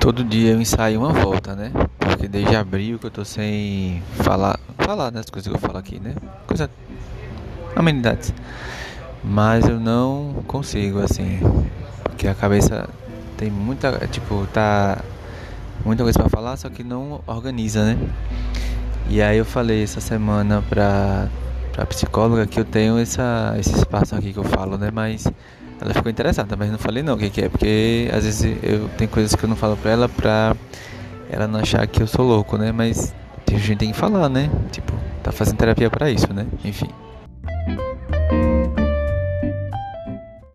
Todo dia eu ensaio uma volta, né? Porque desde abril que eu tô sem falar, falar das coisas que eu falo aqui, né? Coisa amenidades. Mas eu não consigo assim, porque a cabeça tem muita, tipo, tá muita coisa para falar, só que não organiza, né? E aí eu falei essa semana pra, pra psicóloga que eu tenho essa, esse espaço aqui que eu falo, né? Mas ela ficou interessada, mas não falei não o que, que é, porque às vezes eu tenho coisas que eu não falo pra ela pra ela não achar que eu sou louco, né? Mas a gente tem que falar, né? Tipo, tá fazendo terapia para isso, né? Enfim.